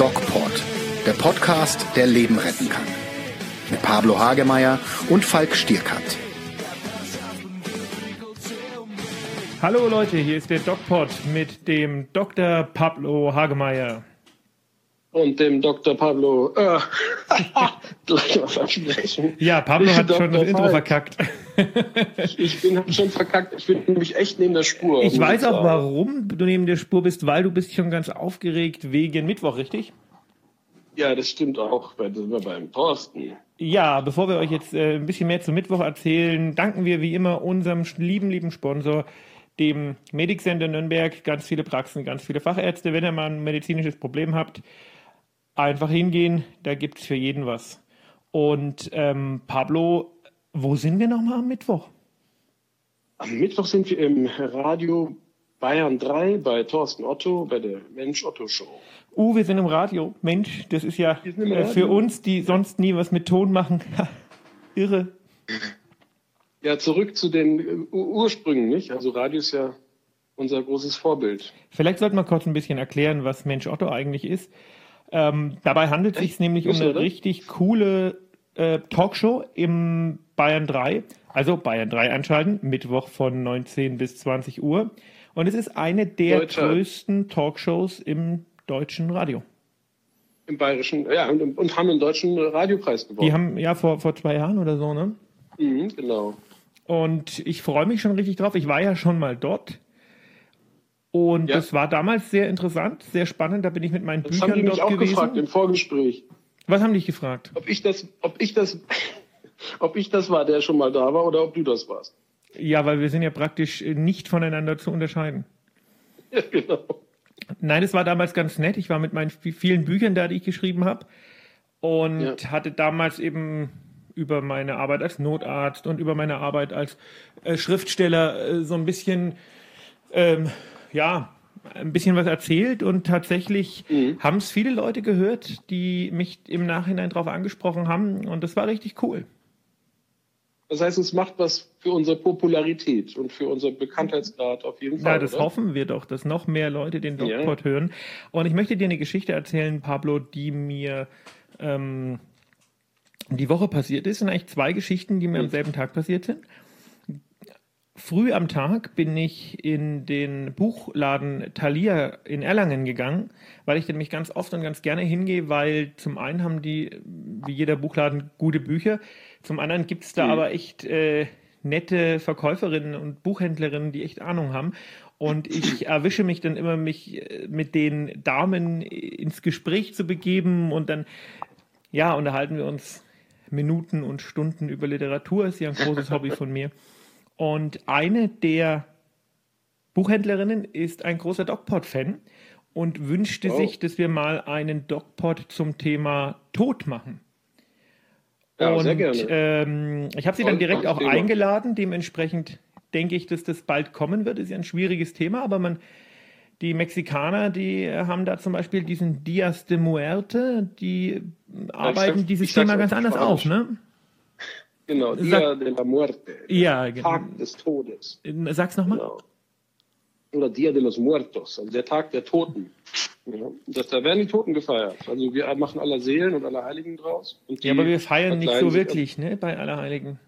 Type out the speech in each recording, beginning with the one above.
DocPod, der Podcast, der Leben retten kann. Mit Pablo Hagemeyer und Falk Stierkat. Hallo Leute, hier ist der DocPod mit dem Dr. Pablo Hagemeyer. Und dem Dr. Pablo. Äh, gleich mal versprechen. Ja, Pablo hat schon das. Intro verkackt. Ich bin schon verkackt. Ich bin nämlich echt neben der Spur. Ich weiß auch, warum du neben der Spur bist, weil du bist schon ganz aufgeregt wegen Mittwoch, richtig? Ja, das stimmt auch. Bei, das war beim Thorsten. Ja, bevor wir euch jetzt äh, ein bisschen mehr zum Mittwoch erzählen, danken wir wie immer unserem lieben, lieben Sponsor, dem Medic Center Nürnberg. Ganz viele Praxen, ganz viele Fachärzte. Wenn ihr mal ein medizinisches Problem habt, einfach hingehen, da gibt's für jeden was. Und ähm, Pablo, wo sind wir nochmal am Mittwoch? Am Mittwoch sind wir im Radio Bayern 3 bei Thorsten Otto bei der Mensch Otto Show. Uh, wir sind im Radio. Mensch, das ist ja äh, für uns, die sonst nie was mit Ton machen, irre. Ja, zurück zu den äh, Ur- Ursprüngen, nicht? Also Radio ist ja unser großes Vorbild. Vielleicht sollten wir kurz ein bisschen erklären, was Mensch Otto eigentlich ist. Ähm, dabei handelt es sich nämlich um eine richtig coole äh, Talkshow im Bayern 3. Also Bayern 3 einschalten, Mittwoch von 19 bis 20 Uhr. Und es ist eine der Deutscher. größten Talkshows im deutschen Radio. Im bayerischen, ja, und, und haben einen deutschen Radiopreis gewonnen. Die haben ja vor, vor zwei Jahren oder so, ne? mhm, genau. Und ich freue mich schon richtig drauf. Ich war ja schon mal dort. Und Ja. das war damals sehr interessant, sehr spannend. Da bin ich mit meinen Das haben Büchern die mich dort auch gefragt gewesen. im Vorgespräch. Was haben dich gefragt? ob ich das, ob ich das, ob ich das war, der schon mal da war, oder ob du das warst. Ja, weil wir sind ja praktisch äh, nicht voneinander zu unterscheiden. Ja, genau. Nein, es war damals ganz nett. Ich war mit meinen vi- vielen Büchern da, die ich geschrieben habe. Und Ja. hatte damals eben über meine Arbeit als Notarzt und über meine Arbeit als äh, Schriftsteller äh, so ein bisschen, ähm, ja, ein bisschen was erzählt. Und tatsächlich haben es viele Leute gehört, die mich im Nachhinein darauf angesprochen haben. Und das war richtig cool. Das heißt, es macht was für unsere Popularität und für unseren Bekanntheitsgrad auf jeden Fall. Ja, das oder? hoffen wir doch, dass noch mehr Leute den Ja. Dogpod hören. Und ich möchte dir eine Geschichte erzählen, Pablo, die mir ähm, die Woche passiert ist. Es sind eigentlich zwei Geschichten, die mir am selben Tag passiert sind. Früh am Tag bin ich in den Buchladen Thalia in Erlangen gegangen, weil ich nämlich ganz oft und ganz gerne hingehe, weil zum einen haben die, wie jeder Buchladen, gute Bücher, zum anderen gibt es da aber echt äh, nette Verkäuferinnen und Buchhändlerinnen, die echt Ahnung haben. Und ich erwische mich dann immer, mich äh, mit den Damen ins Gespräch zu begeben und dann, ja, unterhalten wir uns Minuten und Stunden über Literatur, ist ja ein großes Hobby von mir. Und eine der Buchhändlerinnen ist ein großer DocPod-Fan und wünschte Wow. sich, dass wir mal einen DocPod zum Thema Tod machen. Ja, und sehr gerne. Ähm, ich habe sie dann direkt auch Thema. eingeladen. Dementsprechend denke ich, dass das bald kommen wird. Ist ja ein schwieriges Thema, aber man, die Mexikaner, die haben da zum Beispiel diesen Dias de Muerte, die arbeiten sag- dieses Thema ganz anders Spanisch. auf, ne? Genau, Sag- Dia de la Muerte. Ja, genau. Tag des Todes. Sag's nochmal. Genau. Oder Dia de los Muertos, also der Tag der Toten. Ja, das, da werden die Toten gefeiert. Also wir machen aller Seelen und aller Heiligen draus. Ja, aber wir feiern nicht so wirklich, ne, bei Allerheiligen.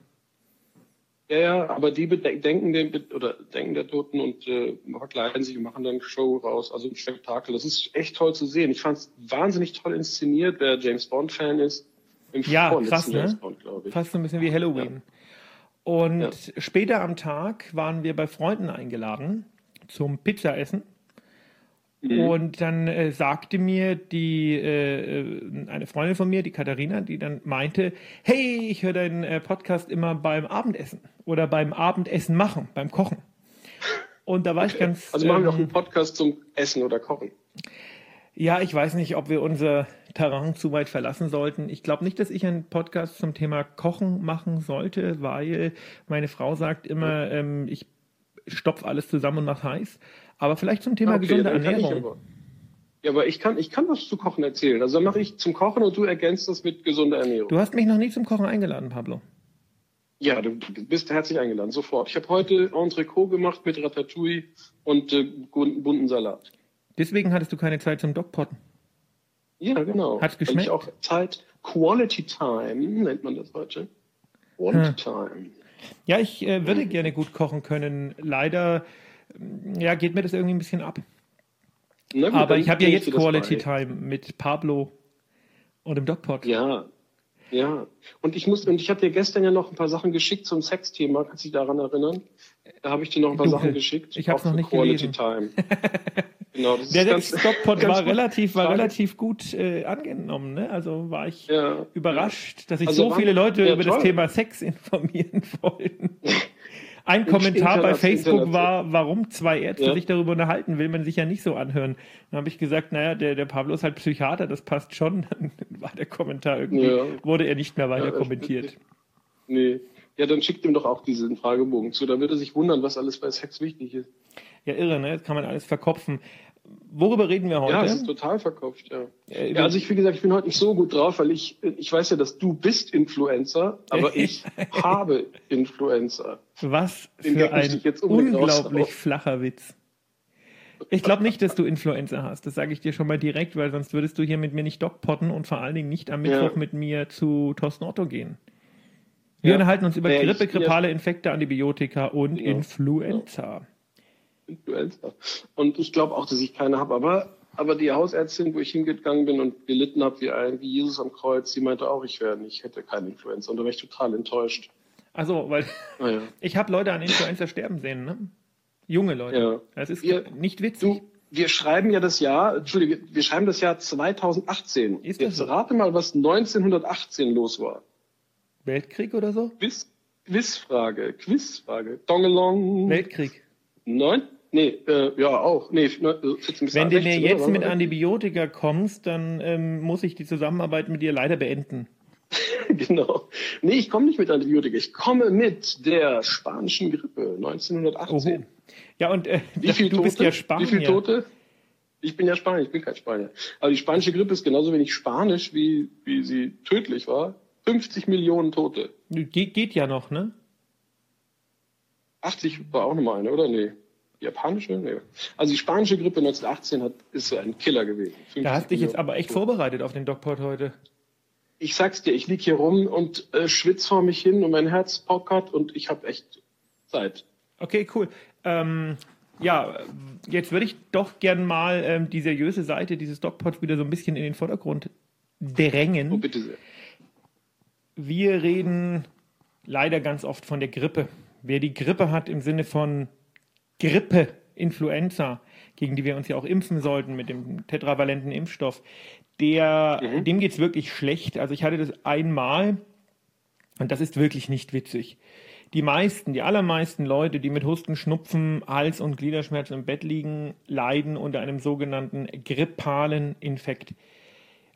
Ja, ja, aber die denken den oder denken der Toten und äh, verkleiden sich und machen dann Show raus, also ein Spektakel. Das ist echt toll zu sehen. Ich fand es wahnsinnig toll inszeniert, wer James Bond Fan ist. Im Ja, krass, ne? Ich. Fast so ein bisschen wie Halloween. Und Ja. später am Tag waren wir bei Freunden eingeladen zum Pizzaessen. Mhm. Und dann äh, sagte mir die äh, äh, eine Freundin von mir, die Katharina, die dann meinte, hey, ich höre deinen äh, Podcast immer beim Abendessen oder beim Abendessen machen, beim Kochen. Und da war ich ganz Also machen wir ähm, auch einen Podcast zum Essen oder Kochen. Ja, ich weiß nicht, ob wir unser Terrain zu weit verlassen sollten. Ich glaube nicht, dass ich einen Podcast zum Thema Kochen machen sollte, weil meine Frau sagt immer, ähm, ich stopfe alles zusammen und mache heiß. Aber vielleicht zum Thema Okay, gesunde Ernährung. Ja, aber ich kann, ich kann was zu Kochen erzählen. Also dann mache ich zum Kochen und du ergänzt das mit gesunder Ernährung. Du hast mich noch nie zum Kochen eingeladen, Pablo. Ja, du bist herzlich eingeladen, sofort. Ich habe heute Entrecot gemacht mit Ratatouille und äh, bunten Salat. Deswegen hattest du keine Zeit zum Dogpotten. Ja, genau. Hat's geschmeckt? Ich auch Zeit, Quality Time nennt man das heute. Quality Hm. Time. Ja, ich äh, würde gerne gut kochen können. Leider ähm, ja, geht mir das irgendwie ein bisschen ab. Gut, Aber ich habe ja jetzt du Quality. Time mit Pablo und dem Dogpot. Ja, ja. Und ich muss, und ich habe dir gestern ja noch ein paar Sachen geschickt zum Sexthema. Kannst du dich daran erinnern? Da habe ich dir noch ein paar Dunkel. Sachen geschickt. Ich auch noch nicht Quality gelesen. Time. genau, das Der ganz war relativ, war relativ gut äh, angenommen. Ne? Also war ich Ja. überrascht, dass sich Also so viele Leute ja, über das toll. Thema Sex informieren wollen. Ein Kommentar bei Facebook war, warum zwei Ärzte Ja. sich darüber unterhalten, will man sich ja nicht so anhören. Dann habe ich gesagt, naja, der, der Pablo ist halt Psychiater, das passt schon. Dann war der Kommentar irgendwie, Ja. wurde er nicht mehr weiter Ja, kommentiert. Nee. Ja, dann schickt ihm doch auch diesen Fragebogen zu. Dann wird er sich wundern, was alles bei Sex wichtig ist. Ja, irre, ne? Jetzt kann man alles verkopfen. Worüber reden wir heute? Ja, es ist total verkopft, ja. Äh, Ja, also ich, wie gesagt, ich bin heute nicht so gut drauf, weil ich, ich weiß ja, dass du bist Influencer, aber ich habe Influencer. Was Den für ein unglaublich flacher Witz. Ich glaube nicht, dass du Influencer hast. Das sage ich dir schon mal direkt, weil sonst würdest du hier mit mir nicht dogpotten und vor allen Dingen nicht am Ja. Mittwoch mit mir zu Thorsten Otto gehen. Wir Ja. unterhalten uns über Ja, ich- Grippe, grippale Infekte, Antibiotika und Genau. Influenza. Und ich glaube auch, dass ich keine habe, aber, aber die Hausärztin, wo ich hingegangen bin und gelitten habe wie ein, wie Jesus am Kreuz, die meinte auch, ich wäre nicht, hätte keine Influencer. Und da war ich total enttäuscht. Also, weil Naja. ich habe Leute an Influenza sterben sehen, ne? Junge Leute. Ja. Das ist Wir- nicht witzig. Du, wir schreiben ja das Jahr, Entschuldige, wir schreiben das Jahr 2018. Ist das Jetzt so? rate mal, was 1918 los war. Weltkrieg oder so? Quiz, Quizfrage, Quizfrage. Dongelong. Weltkrieg. Neun? Nee, äh, ja, auch. Nee, ne, 14 bis Wenn du mir 16, jetzt mit Antibiotika kommst, dann ähm, muss ich die Zusammenarbeit mit dir leider beenden. Genau. Nee, ich komme nicht mit Antibiotika. Ich komme mit der spanischen Grippe 1918. Oho. Ja, und äh, Wie viele du Tote? bist ja Spanier. Wie viele Tote? Ich bin ja Spanier, ich bin kein Spanier. Aber die spanische Grippe ist genauso wenig spanisch, wie, wie sie tödlich war. 50 Millionen Tote. Ge geht ja noch, ne? 80 war auch nochmal eine, oder? Nee. Die japanische? Nee. Also die spanische Grippe 1918 hat, ist so ein Killer gewesen. 50 Da hast dich jetzt aber echt vorbereitet auf den Dogport heute. Ich sag's dir, ich lieg hier rum und äh, schwitz vor mich hin und mein Herz pockert und ich habe echt Zeit. Okay, cool. Ähm, ja, jetzt würde ich doch gern mal ähm, die seriöse Seite dieses Dogpots wieder so ein bisschen in den Vordergrund drängen. Oh, bitte sehr. Wir reden leider ganz oft von der Grippe. Wer die Grippe hat im Sinne von Grippe, Influenza, gegen die wir uns ja auch impfen sollten mit dem tetravalenten Impfstoff, der, dem geht es wirklich schlecht. Also ich hatte das einmal und das ist wirklich nicht witzig. Die meisten, die allermeisten Leute, die mit Husten, Schnupfen, Hals- und Gliederschmerzen im Bett liegen, leiden unter einem sogenannten grippalen Infekt.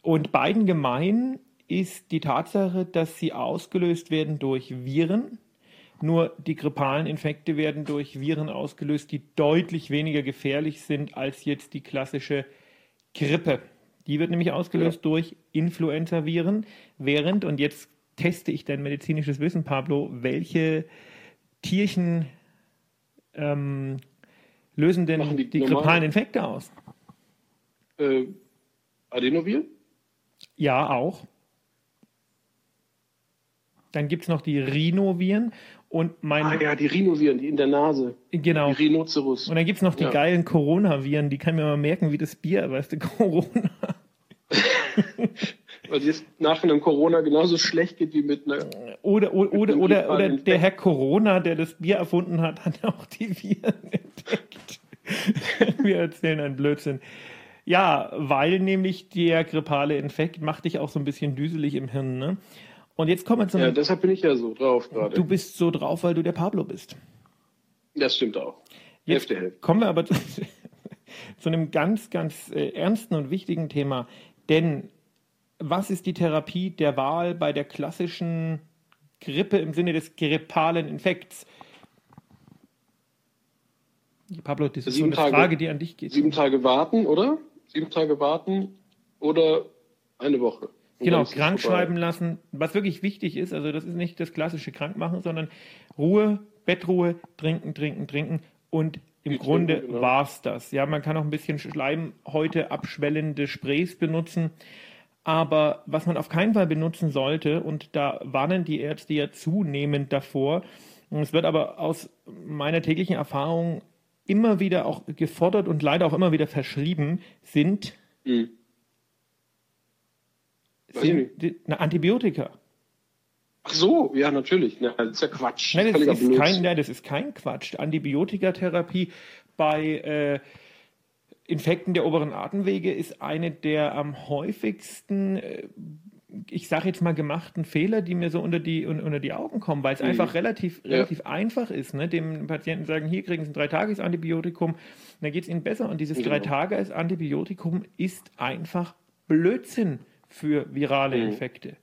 Und beiden gemein ist die Tatsache, dass sie ausgelöst werden durch Viren. Nur die grippalen Infekte werden durch Viren ausgelöst, die deutlich weniger gefährlich sind als jetzt die klassische Grippe. Die wird nämlich ausgelöst durch Influenza-Viren, während, und jetzt teste ich dein medizinisches Wissen, Pablo, welche Tierchen ähm, lösen denn Machen die, die grippalen Infekte aus? Äh, Adenoviren? Ja, auch. Dann gibt es noch die Rhinoviren und mein. Ah ja, die Rhinoviren, die in der Nase. Genau. Die Rhinoceros. Und dann gibt es noch die Ja. geilen Coronaviren, die kann mir mal merken, wie das Bier, weißt du, Corona. Weil es nach einem Corona genauso schlecht geht wie mit einer. Oder, oder, oder, oder, oder der Herr Corona, der das Bier erfunden hat, hat auch die Viren entdeckt. Wir erzählen einen Blödsinn. Ja, weil nämlich der grippale Infekt macht dich auch so ein bisschen düselig im Hirn. Ne? Und jetzt kommen wir zu Ja, einem, deshalb bin ich ja so drauf gerade. du bist so drauf, weil du der Pablo bist. Das stimmt auch. Jetzt Hälfte, Hälfte. kommen wir aber zu, zu einem ganz, ganz äh, ernsten und wichtigen Thema. Denn was ist die Therapie der Wahl bei der klassischen Grippe im Sinne des grippalen Infekts? Pablo, das ist so Sieben eine Tage. Frage, die an dich geht. Sieben Tage warten, oder? Sieben Tage warten oder eine Woche. Genau, krank schreiben lassen, was wirklich wichtig ist, also das ist nicht das klassische Krankmachen, sondern Ruhe, Bettruhe, trinken, trinken, trinken und im ich Grunde genau. war es das. Ja, man kann auch ein bisschen Schleim heute abschwellende Sprays benutzen. Aber was man auf keinen Fall benutzen sollte, und da warnen die Ärzte ja zunehmend davor, und es wird aber aus meiner täglichen Erfahrung immer wieder auch gefordert und leider auch immer wieder verschrieben, sind, mhm. Sind die, na, Antibiotika. Ach so, ja, natürlich. Na, das ist ja Quatsch. Nein, das, ist kein, nein, das ist kein Quatsch. Antibiotikatherapie bei äh, Infekten der oberen Atemwege ist eine der am häufigsten, äh, ich sage jetzt mal, gemachten Fehler, die mir so unter die, unter die Augen kommen, weil es mhm. einfach relativ, ja. relativ einfach ist. Ne? Dem Patienten sagen, hier kriegen Sie ein Drei-Tages-Antibiotikum, dann geht es Ihnen besser. Und dieses genau. Drei-Tages-Antibiotikum ist einfach Blödsinn für virale mhm. Infekte.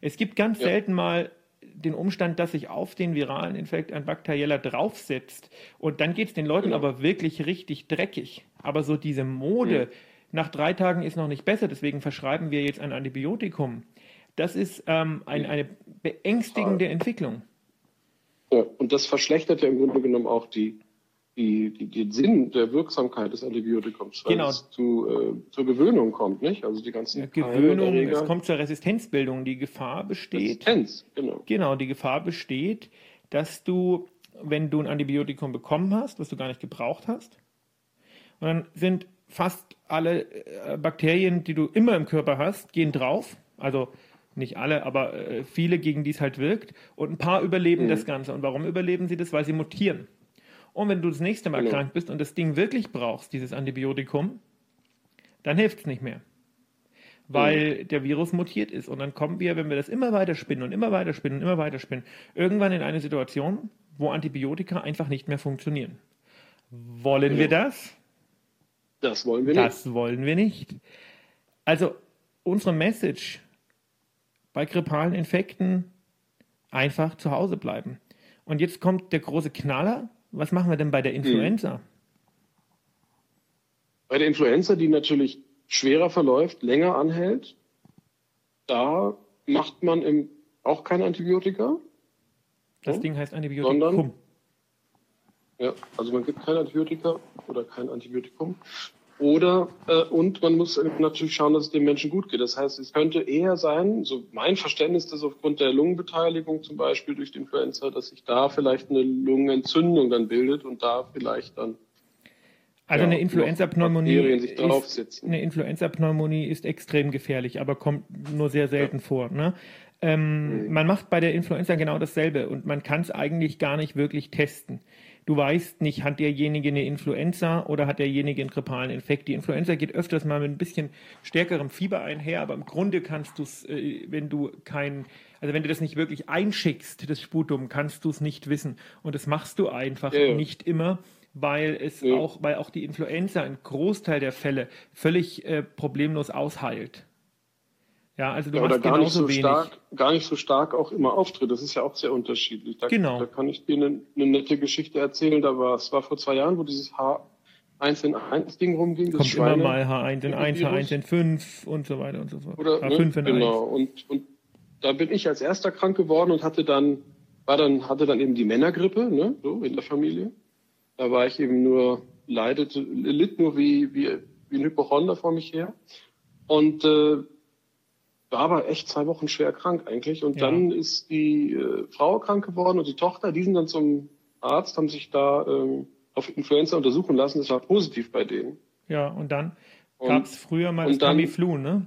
Es gibt ganz ja. selten mal den Umstand, dass sich auf den viralen Infekt ein bakterieller draufsetzt. Und dann geht es den Leuten genau. aber wirklich richtig dreckig. Aber so diese Mode, mhm. nach drei Tagen ist noch nicht besser, deswegen verschreiben wir jetzt ein Antibiotikum. Das ist ähm, ein, eine beängstigende Entwicklung. Ja, und das verschlechtert ja im Grunde genommen auch die, die, die, den Sinn der Wirksamkeit des Antibiotikums, weil genau. es zu, äh, zur Gewöhnung kommt, nicht? Also die ganzen Gewöhnung, es kommt zur Resistenzbildung. Die Gefahr besteht. Resistenz, genau. Genau, die Gefahr besteht, dass du, wenn du ein Antibiotikum bekommen hast, was du gar nicht gebraucht hast, und dann sind fast alle äh, Bakterien, die du immer im Körper hast, gehen drauf. Also nicht alle, aber äh, viele, gegen die es halt wirkt. Und ein paar überleben mhm. das Ganze. Und warum überleben sie das? Weil sie mutieren. Und wenn du das nächste Mal genau. krank bist und das Ding wirklich brauchst, dieses Antibiotikum, dann hilft es nicht mehr. Weil mhm. der Virus mutiert ist. Und dann kommen wir, wenn wir das immer weiter spinnen und immer weiter spinnen und immer weiter spinnen, irgendwann in eine Situation, wo Antibiotika einfach nicht mehr funktionieren. Wollen ja. wir das? Das wollen wir nicht. Das wollen wir nicht. Also unsere Message bei grippalen Infekten einfach zu Hause bleiben. Und jetzt kommt der große Knaller. Was machen wir denn bei der Influenza? Hm. Bei der Influenza, die natürlich schwerer verläuft, länger anhält, da macht man im, auch kein Antibiotika. Das ja, Ding heißt Antibiotikum. Sondern, ja, also man gibt kein Antibiotika oder kein Antibiotikum. Oder äh, und man muss natürlich schauen, dass es dem Menschen gut geht. Das heißt, es könnte eher sein, so mein Verständnis ist aufgrund der Lungenbeteiligung zum Beispiel durch die Influenza, dass sich da vielleicht eine Lungenentzündung dann bildet und da vielleicht dann also ja, eine Influenza-Pneumonie ist, eine Influenza-Pneumonie ist extrem gefährlich, aber kommt nur sehr selten ja. vor. Ne? Ähm, mhm. Man macht bei der Influenza genau dasselbe und man kann es eigentlich gar nicht wirklich testen. Du weißt nicht, hat derjenige eine Influenza oder hat derjenige einen grippalen Infekt. Die Influenza geht öfters mal mit ein bisschen stärkerem Fieber einher, aber im Grunde kannst du es, äh, wenn du kein, also wenn du das nicht wirklich einschickst, das Sputum, kannst du es nicht wissen. Und das machst du einfach ja, ja. nicht immer weil es ja. auch, weil auch die Influenza einen Großteil der Fälle völlig äh, problemlos ausheilt. Ja, also du ja, machst gar nicht so wenig. stark, gar nicht so stark auch immer auftritt. Das ist ja auch sehr unterschiedlich. Da, genau. Da kann ich dir eine, eine nette Geschichte erzählen. Da war es war vor zwei Jahren, wo dieses H1N1-Ding rumging. Kommt immer mal H1N1, H1N5 und so weiter und so fort. Oder, H5N1. Ne? Genau. Und, und da bin ich als erster krank geworden und hatte dann, war dann, hatte dann eben die Männergrippe, ne, so in der Familie. Da war ich eben nur, leidete, litt nur wie, wie, wie ein Hypochonder vor mich her. Und äh, war aber echt zwei Wochen schwer krank eigentlich. Und ja. dann ist die äh, Frau krank geworden und die Tochter, die sind dann zum Arzt, haben sich da ähm, auf Influenza untersuchen lassen. Das war positiv bei denen. Ja, und dann gab es früher mal das dann, Tamiflu, ne?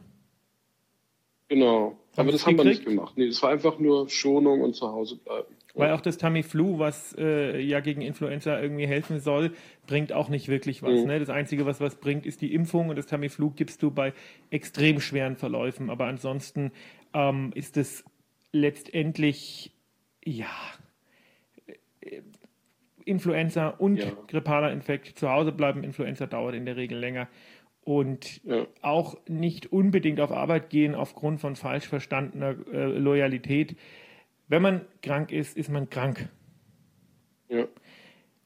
Genau. aber das haben wir nicht gemacht. Nee, das war einfach nur Schonung und zu Hause bleiben. Weil auch das Tamiflu, was äh, ja gegen Influenza irgendwie helfen soll, bringt auch nicht wirklich was. Mhm. Ne? Das Einzige, was was bringt, ist die Impfung und das Tamiflu gibst du bei extrem schweren Verläufen. Aber ansonsten ähm, ist es letztendlich, ja, äh, Influenza und ja. grippaler Infekt. Zu Hause bleiben, Influenza dauert in der Regel länger. Und ja. auch nicht unbedingt auf Arbeit gehen aufgrund von falsch verstandener äh, Loyalität wenn man krank ist, ist man krank. Ja.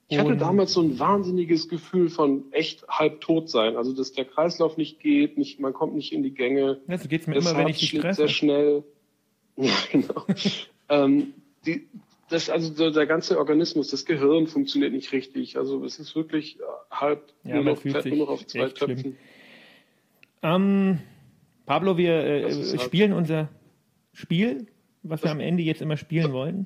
Ich hatte damals so ein wahnsinniges Gefühl von echt halb tot sein. Also, dass der Kreislauf nicht geht, nicht, man kommt nicht in die Gänge. Ja, so geht's mir immer, wenn ich dich treffe. sehr schnell. Ja, genau. ähm, die, das, also so der ganze Organismus, das Gehirn funktioniert nicht richtig. Also es ist wirklich halb Ja, nur, noch, fühlt nur noch auf zwei. Töpfen. Ähm, Pablo, wir äh, Das halt- spielen unser Spiel, was wir am Ende jetzt immer spielen wollen.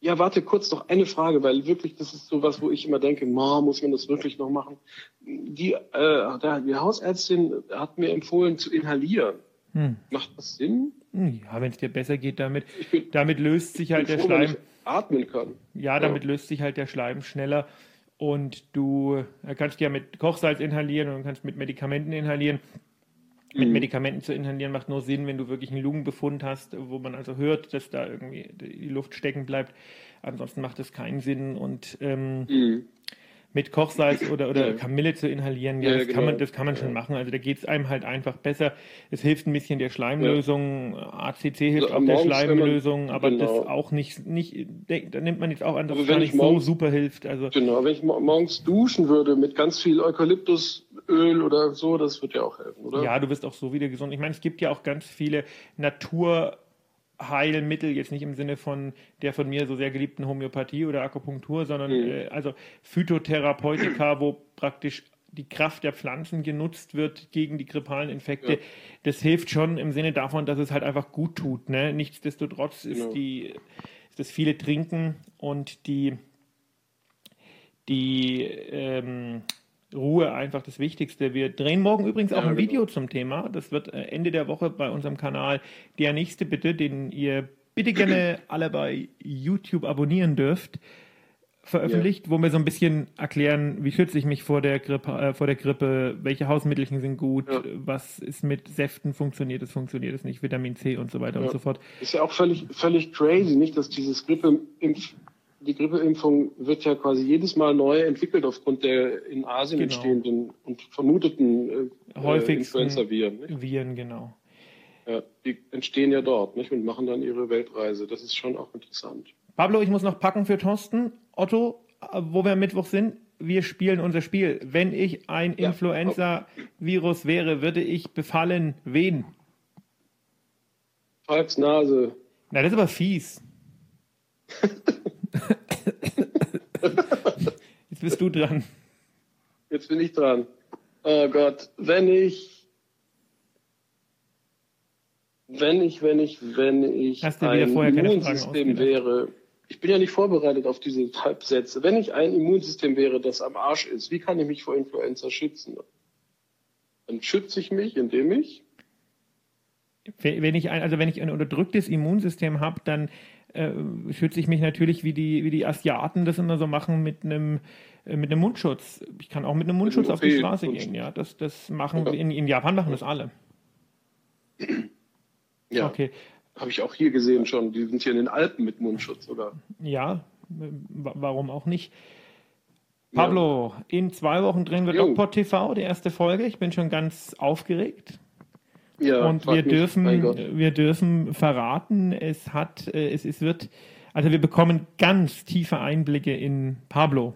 Ja, warte kurz noch eine Frage, weil wirklich, das ist sowas, wo ich immer denke, ma, muss man das wirklich noch machen? Die, äh, die Hausärztin hat mir empfohlen zu inhalieren. Hm. Macht das Sinn? Ja, wenn es dir besser geht damit. Bin, Damit löst sich halt der froh, Schleim. atmen kann. Ja, damit löst sich halt der Schleim schneller. Und du äh, kannst ja mit Kochsalz inhalieren und kannst mit Medikamenten inhalieren. Mit Mhm. Medikamenten zu inhalieren macht nur Sinn, wenn du wirklich einen Lungenbefund hast, wo man also hört, dass da irgendwie die Luft stecken bleibt. Ansonsten macht das keinen Sinn. Und ähm, Mhm. Mit Kochsalz oder, oder Ja. Kamille zu inhalieren, ja, das, kann genau. man, das kann man schon machen. Also da geht es einem halt einfach besser. Es hilft ein bisschen der Schleimlösung. ACC hilft Also auch der wenn man- Schleimlösung, aber das genau. auch nicht, nicht, da nimmt man jetzt auch an, dass Aber es gar ich nicht so morgens- super hilft. Also Genau, wenn ich mo- morgens duschen würde mit ganz viel Eukalyptusöl oder so, das wird ja auch helfen, oder? ja, du wirst auch so wieder gesund. Ich meine, es gibt ja auch ganz viele Naturheilmittel, jetzt nicht im Sinne von der von mir so sehr geliebten Homöopathie oder Akupunktur, sondern Mhm. äh, also Phytotherapeutika, wo praktisch die Kraft der Pflanzen genutzt wird gegen die grippalen Infekte. Ja. Das hilft schon im Sinne davon, dass es halt einfach gut tut. Ne? Nichtsdestotrotz ist, Genau. die, ist das viele Trinken und die, die ähm, Ruhe einfach das Wichtigste. Wir drehen morgen übrigens auch Ja, ein genau. Video zum Thema. Das wird äh, Ende der Woche bei unserem Kanal Der nächste bitte, den ihr bitte gerne alle bei YouTube abonnieren dürft, veröffentlicht, wo wir so ein bisschen erklären, wie schütze ich mich vor der Grippe, äh, vor der Grippe, welche Hausmittelchen sind gut, Ja. was ist mit Säften, funktioniert es, funktioniert es nicht, Vitamin C und so weiter und Ja. so fort. Ist ja auch völlig, völlig crazy, nicht, dass dieses Grippeimpf, die Grippeimpfung wird ja quasi jedes Mal neu entwickelt aufgrund der in Asien Genau. entstehenden und vermuteten äh, Häufigsten Influenza-Viren. nicht? Viren, genau. Ja, die entstehen ja dort nicht, und machen dann ihre Weltreise. Das ist schon auch interessant. Pablo, ich muss noch packen für Thorsten. Otto, äh, wo wir am Mittwoch sind, wir spielen unser Spiel. Wenn ich ein Ja. Influenza-Virus wäre, würde ich befallen wen? Falks Nase. Na, das ist aber fies. Jetzt bist du dran. Jetzt bin ich dran. Oh Gott, wenn ich, wenn ich, wenn ich, wenn ich Hast ein Immunsystem wäre, ich bin ja nicht vorbereitet auf diese Halbsätze. Wenn ich ein Immunsystem wäre, das am Arsch ist, wie kann ich mich vor Influenza schützen? Dann schütze ich mich, indem ich Wenn ich ein, also wenn ich ein unterdrücktes Immunsystem habe, dann äh, schütze ich mich natürlich wie die, wie die Asiaten das immer so machen mit einem äh, mit einem Mundschutz. Ich kann auch mit einem Mundschutz auf die Straße gehen. Ja, das, das machen Ja. in, in Japan machen das alle. ja, Okay. habe ich auch hier gesehen schon. Die sind hier in den Alpen mit Mundschutz sogar. Ja, äh, wa- warum auch nicht? Pablo, in zwei Wochen drehen wir Jo. Dogpot TV, die erste Folge. Ich bin schon ganz aufgeregt. Ja, Und wir mich, dürfen, wir dürfen verraten, es hat, äh, es, es wird, also wir bekommen ganz tiefe Einblicke in Pablo.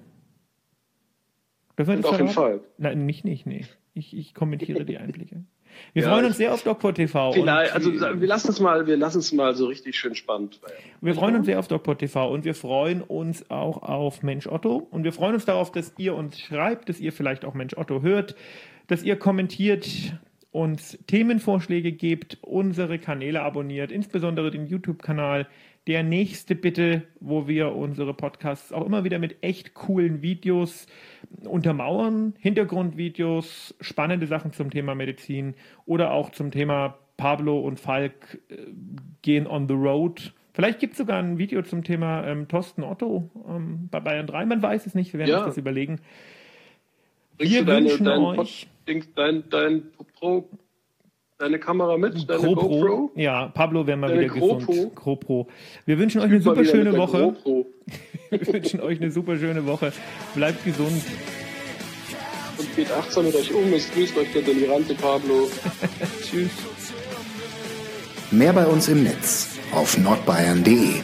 Dürfen wir Und das auch in verraten? Falk. Nein, nicht, nicht, nee. Ich, ich kommentiere die Einblicke. Wir Ja, freuen uns sehr auf Dogpot TV. Vielleicht, und, also wir lassen es mal, wir lassen es mal so richtig schön spannend. Wir freuen uns sehr auf Dogpot TV und wir freuen uns auch auf Mensch Otto und wir freuen uns darauf, dass ihr uns schreibt, dass ihr vielleicht auch Mensch Otto hört, dass ihr kommentiert, uns Themenvorschläge gebt, unsere Kanäle abonniert, insbesondere den YouTube-Kanal. Der nächste bitte, wo wir unsere Podcasts auch immer wieder mit echt coolen Videos untermauern, Hintergrundvideos, spannende Sachen zum Thema Medizin oder auch zum Thema Pablo und Falk äh, gehen on the road. Vielleicht gibt es sogar ein Video zum Thema ähm, Thorsten Otto ähm, bei Bayern 3. Man weiß es nicht, wir werden Ja. uns das überlegen. Wir du deine, wünschen dein, euch- dein, dein Pro, deine Kamera mit, deine GoPro. GoPro? Ja, Pablo wäre mal Deine wieder GoPro. gesund. GoPro. Wir wünschen euch eine super schöne Woche. Wir wünschen euch eine super schöne Woche. Bleibt gesund. Und geht achtsam mit euch um. Es grüßt euch der delirante Pablo. Tschüss. Mehr bei uns im Netz auf nordbayern.de.